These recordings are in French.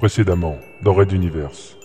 Précédemment, dans Red Universe.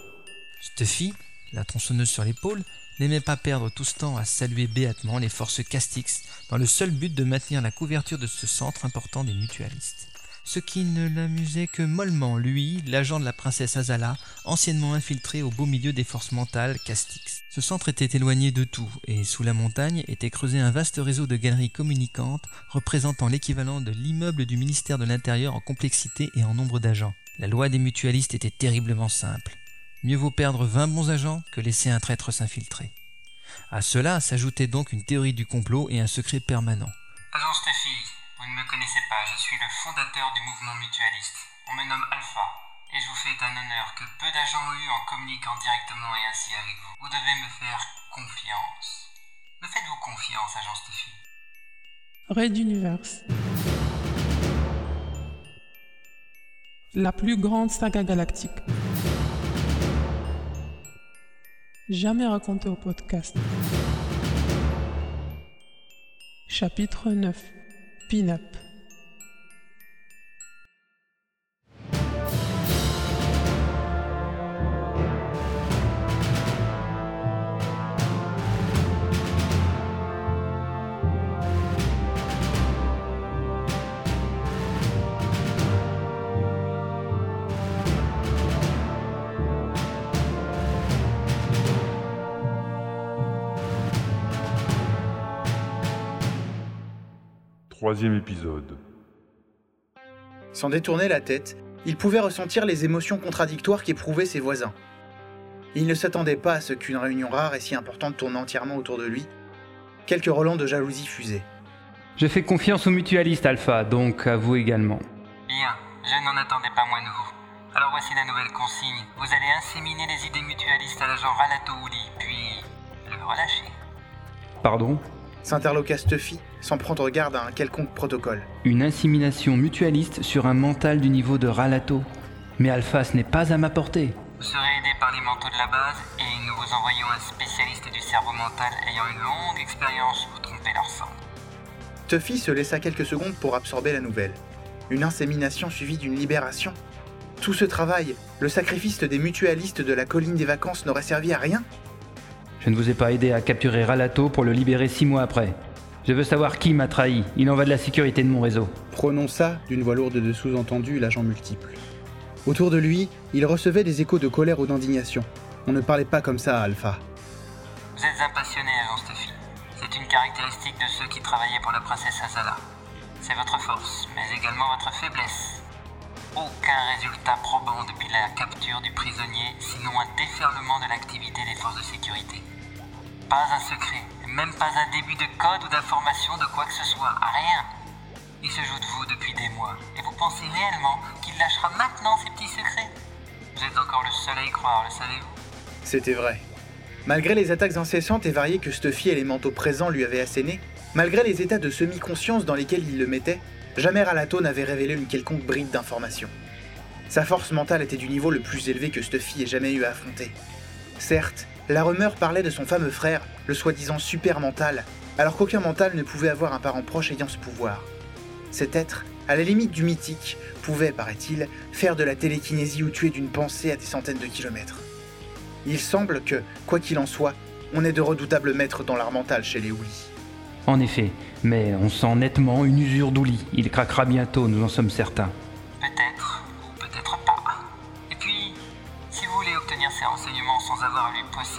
Stuffy, la tronçonneuse sur l'épaule, n'aimait pas perdre tout ce temps à saluer béatement les forces Castix dans le seul but de maintenir la couverture de ce centre important des mutualistes. Ce qui ne l'amusait que mollement, lui, l'agent de la princesse Azala, anciennement infiltré au beau milieu des forces mentales Castix. Ce centre était éloigné de tout, et sous la montagne était creusé un vaste réseau de galeries communicantes représentant l'équivalent de l'immeuble du ministère de l'Intérieur en complexité et en nombre d'agents. La loi des mutualistes était terriblement simple. Mieux vaut perdre 20 bons agents que laisser un traître s'infiltrer. À cela s'ajoutait donc une théorie du complot et un secret permanent. Agent Steffi, vous ne me connaissez pas, je suis le fondateur du mouvement mutualiste. On me nomme Alpha, et je vous fais un honneur que peu d'agents ont eu en communiquant directement et ainsi avec vous. Vous devez me faire confiance. Me faites-vous confiance, agent Steffi? Red Universe. La plus grande saga galactique. Jamais racontée au podcast. Chapitre 9. Pin-up. Troisième épisode. Sans détourner la tête, il pouvait ressentir les émotions contradictoires qu'éprouvaient ses voisins. Il ne s'attendait pas à ce qu'une réunion rare et si importante tourne entièrement autour de lui. Quelques relents de jalousie fusaient. Je fais confiance aux mutualistes Alpha, donc à vous également. Bien, je n'en attendais pas moins de vous. Alors voici la nouvelle consigne. Vous allez inséminer les idées mutualistes à l'agent Ralato Uli, puis le relâcher. Pardon? S'interloqua Stuffy sans prendre garde à un quelconque protocole. Une insémination mutualiste sur un mental du niveau de Ralato. Mais Alpha, ce n'est pas à ma portée. Vous serez aidé par les manteaux de la base et nous vous envoyons un spécialiste du cerveau mental ayant une longue expérience pour tromper leur sang. Stuffy se laissa quelques secondes pour absorber la nouvelle. Une insémination suivie d'une libération. Tout ce travail, le sacrifice des mutualistes de la colline des vacances n'aurait servi à rien Je ne vous ai pas aidé à capturer Ralato pour le libérer six mois après. Je veux savoir qui m'a trahi. Il en va de la sécurité de mon réseau. prononça d'une voix lourde de sous-entendu l'agent multiple. Autour de lui, il recevait des échos de colère ou d'indignation. On ne parlait pas comme ça à Alpha. Vous êtes un passionné, agent Stuffy. C'est une caractéristique de ceux qui travaillaient pour la princesse Azala. C'est votre force, mais également votre faiblesse. Aucun résultat probant depuis la capture du prisonnier, sinon un déferlement de l'activité des forces de sécurité. Pas un secret, même pas un début de code ou d'information de quoi que ce soit, rien. Il se joue de vous depuis des mois, et vous pensez réellement qu'il lâchera maintenant ses petits secrets? Vous êtes encore le seul à y croire, le savez-vous? C'était vrai. Malgré les attaques incessantes et variées que Stuffy et les manteaux présents lui avaient assénées, malgré les états de semi-conscience dans lesquels il le mettait, jamais Ralato n'avait révélé une quelconque bride d'information. Sa force mentale était du niveau le plus élevé que Stuffy ait jamais eu à affronter. Certes, la rumeur parlait de son fameux frère, le soi-disant super mental, alors qu'aucun mental ne pouvait avoir un parent proche ayant ce pouvoir. Cet être, à la limite du mythique, pouvait, paraît-il, faire de la télékinésie ou tuer d'une pensée à des centaines de kilomètres. Il semble que, quoi qu'il en soit, on est de redoutables maîtres dans l'art mental chez les Ouli. En effet, mais on sent nettement une usure d'Ouli. Il craquera bientôt, nous en sommes certains.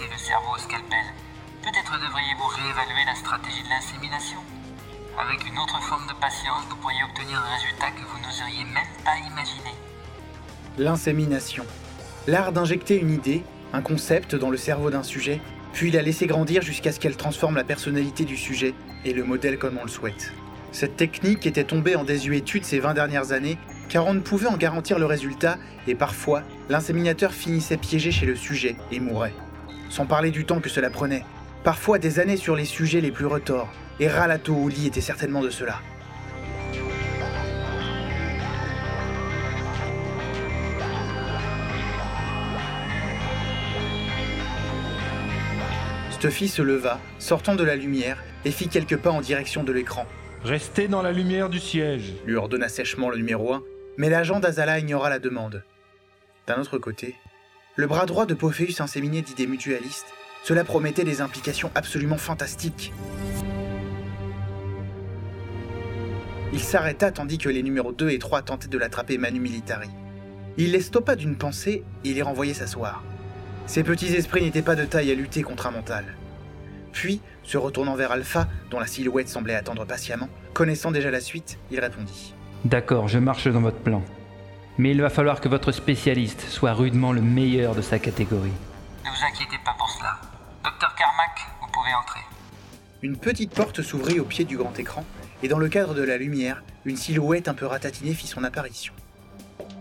Le cerveau au scalpel, peut-être devriez-vous réévaluer la stratégie de l'insémination. Avec une autre forme de patience, vous pourriez obtenir un résultat que vous n'oseriez même pas imaginer. L'insémination. L'art d'injecter une idée, un concept dans le cerveau d'un sujet, puis la laisser grandir jusqu'à ce qu'elle transforme la personnalité du sujet et le modèle comme on le souhaite. Cette technique était tombée en désuétude ces 20 dernières années, car on ne pouvait en garantir le résultat, et parfois, l'inséminateur finissait piégé chez le sujet et mourait. Sans parler du temps que cela prenait. Parfois des années sur les sujets les plus retors, et Ralato Oli était certainement de cela. Stuffy se leva, sortant de la lumière, et fit quelques pas en direction de l'écran. Restez dans la lumière du siège. Lui ordonna sèchement le numéro 1, mais l'agent d'Azala ignora la demande. D'un autre côté, le bras droit de Pophéus inséminé d'idées mutualistes, cela promettait des implications absolument fantastiques. Il s'arrêta tandis que les numéros 2 et 3 tentaient de l'attraper Manu Militari. Il les stoppa d'une pensée et les renvoyait s'asseoir. Ces petits esprits n'étaient pas de taille à lutter contre un mental. Puis, se retournant vers Alpha, dont la silhouette semblait attendre patiemment, connaissant déjà la suite, il répondit. D'accord, je marche dans votre plan. Mais il va falloir que votre spécialiste soit rudement le meilleur de sa catégorie. Ne vous inquiétez pas pour cela. Docteur Carmack, vous pouvez entrer. Une petite porte s'ouvrit au pied du grand écran, et dans le cadre de la lumière, une silhouette un peu ratatinée fit son apparition.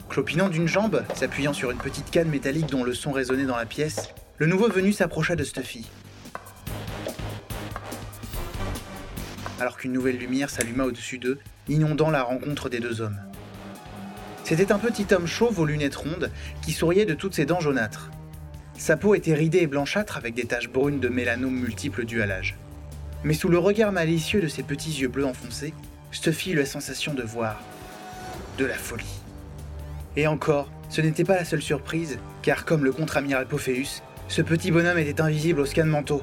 Clopinant d'une jambe, s'appuyant sur une petite canne métallique dont le son résonnait dans la pièce, le nouveau venu s'approcha de Stuffy. Alors qu'une nouvelle lumière s'alluma au-dessus d'eux, inondant la rencontre des deux hommes. C'était un petit homme chauve aux lunettes rondes qui souriait de toutes ses dents jaunâtres. Sa peau était ridée et blanchâtre avec des taches brunes de mélanome multiples dues à l'âge. Mais sous le regard malicieux de ses petits yeux bleus enfoncés, Stuffy eut la sensation de voir de la folie. Et encore, ce n'était pas la seule surprise, car comme le contre-amiral Pophéus, ce petit bonhomme était invisible au scan manteau.